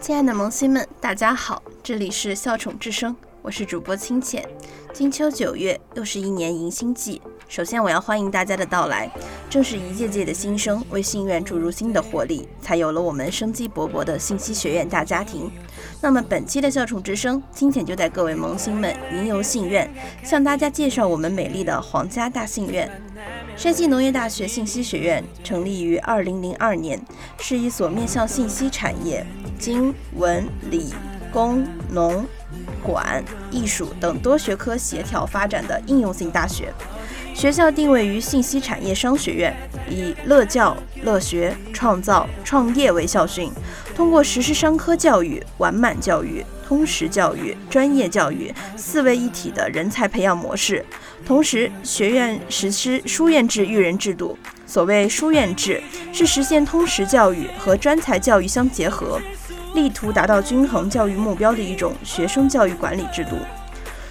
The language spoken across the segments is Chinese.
亲爱的萌新们，大家好，这里是笑宠之声，我是主播清浅。金秋九月，又是一年迎新季。首先，我要欢迎大家的到来。正是一届届的新生为信院注入新的活力，才有了我们生机勃勃的信息学院大家庭。那么，本期的笑宠之声，清浅就带各位萌新们云游信院，向大家介绍我们美丽的皇家大信院。山西农业大学信息学院成立于二零零二年，是一所面向信息产业、经文理工农管艺术等多学科协调发展的应用性大学。学校定位于信息产业商学院，以乐教、乐学、创造、创业为校训，通过实施商科教育、完满教育。通识教育、专业教育四位一体的人才培养模式，同时学院实施书院制育人制度。所谓书院制，是实现通识教育和专才教育相结合，力图达到均衡教育目标的一种学生教育管理制度。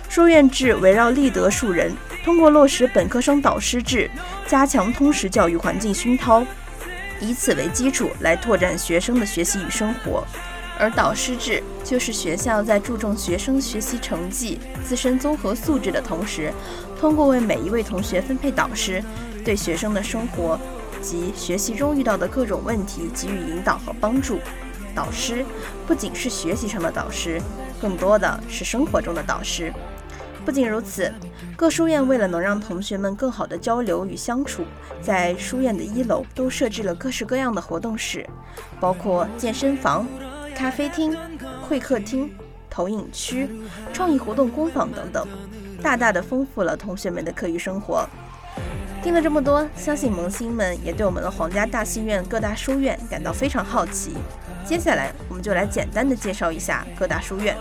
书院制围绕立德树人，通过落实本科生导师制，加强通识教育环境熏陶，以此为基础来拓展学生的学习与生活。而导师制就是学校在注重学生学习成绩、自身综合素质的同时，通过为每一位同学分配导师，对学生的生活及学习中遇到的各种问题给予引导和帮助。导师不仅是学习上的导师，更多的是生活中的导师。不仅如此，各书院为了能让同学们更好的交流与相处，在书院的一楼都设置了各式各样的活动室，包括健身房。咖啡厅、会客厅、投影区、创意活动工坊等等，大大的丰富了同学们的课余生活。听了这么多，相信萌新们也对我们的皇家大戏院各大书院感到非常好奇。接下来，我们就来简单的介绍一下各大书院。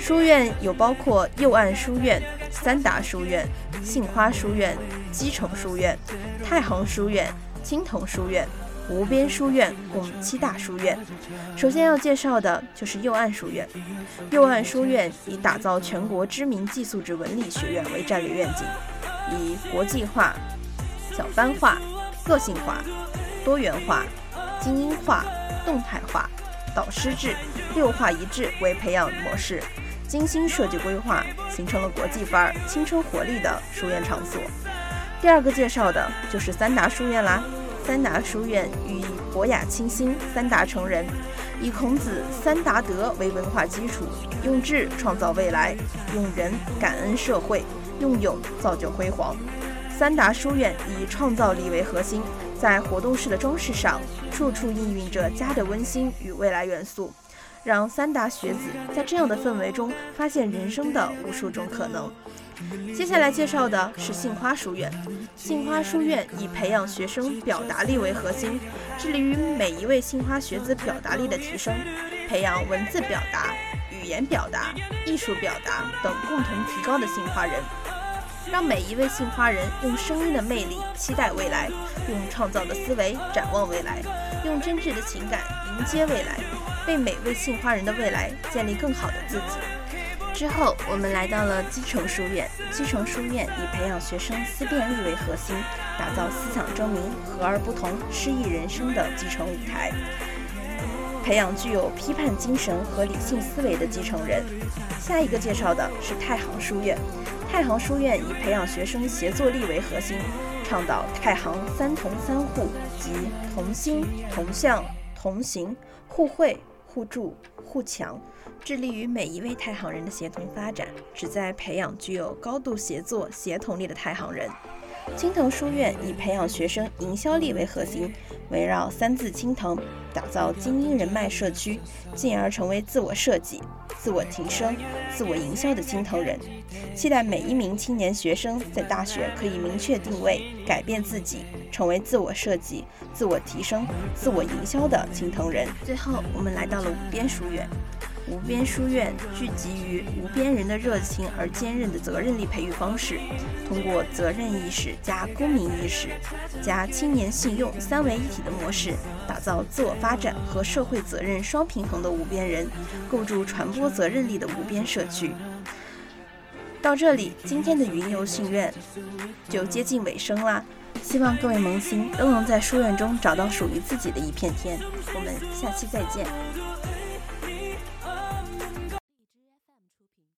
书院有包括右岸书院、三达书院、杏花书院、基城书院、太行书院、青铜书院。无边书院共七大书院，首先要介绍的就是右岸书院。右岸书院以打造全国知名寄宿制文理学院为战略愿景，以国际化、小班化、个性化、多元化、精英化、动态化、导师制、六化一致为培养模式，精心设计规划，形成了国际范儿、青春活力的书院场所。第二个介绍的就是三达书院啦。三达书院寓意博雅清新，三达成人，以孔子三达德为文化基础，用智创造未来，用仁感恩社会，用勇造就辉煌。三达书院以创造力为核心，在活动室的装饰上，处处氤氲着家的温馨与未来元素，让三达学子在这样的氛围中发现人生的无数种可能。接下来介绍的是杏花书院。杏花书院以培养学生表达力为核心，致力于每一位杏花学子表达力的提升，培养文字表达、语言表达、艺术表达等共同提高的杏花人，让每一位杏花人用声音的魅力期待未来，用创造的思维展望未来，用真挚的情感迎接未来，为每位杏花人的未来建立更好的自己。之后，我们来到了基诚书院。基诚书院以培养学生思辨力为核心，打造思想争鸣、和而不同、诗意人生的基诚舞台，培养具有批判精神和理性思维的继承人。下一个介绍的是太行书院。太行书院以培养学生协作力为核心，倡导太行三同三互，即同心、同向、同行、互惠、互助、互强。致力于每一位太行人的协同发展，旨在培养具有高度协作协同力的太行人。青藤书院以培养学生营销力为核心，围绕三字青藤，打造精英人脉社区，进而成为自我设计、自我提升、自我营销的青藤人。期待每一名青年学生在大学可以明确定位，改变自己，成为自我设计、自我提升、自我营销的青藤人。最后，我们来到了五边书院。无边书院聚集于无边人的热情而坚韧的责任力培育方式，通过责任意识加公民意识加青年信用三位一体的模式，打造自我发展和社会责任双平衡的无边人，构筑传播责任力的无边社区。到这里，今天的云游信院就接近尾声啦。希望各位萌新都能在书院中找到属于自己的一片天。我们下期再见。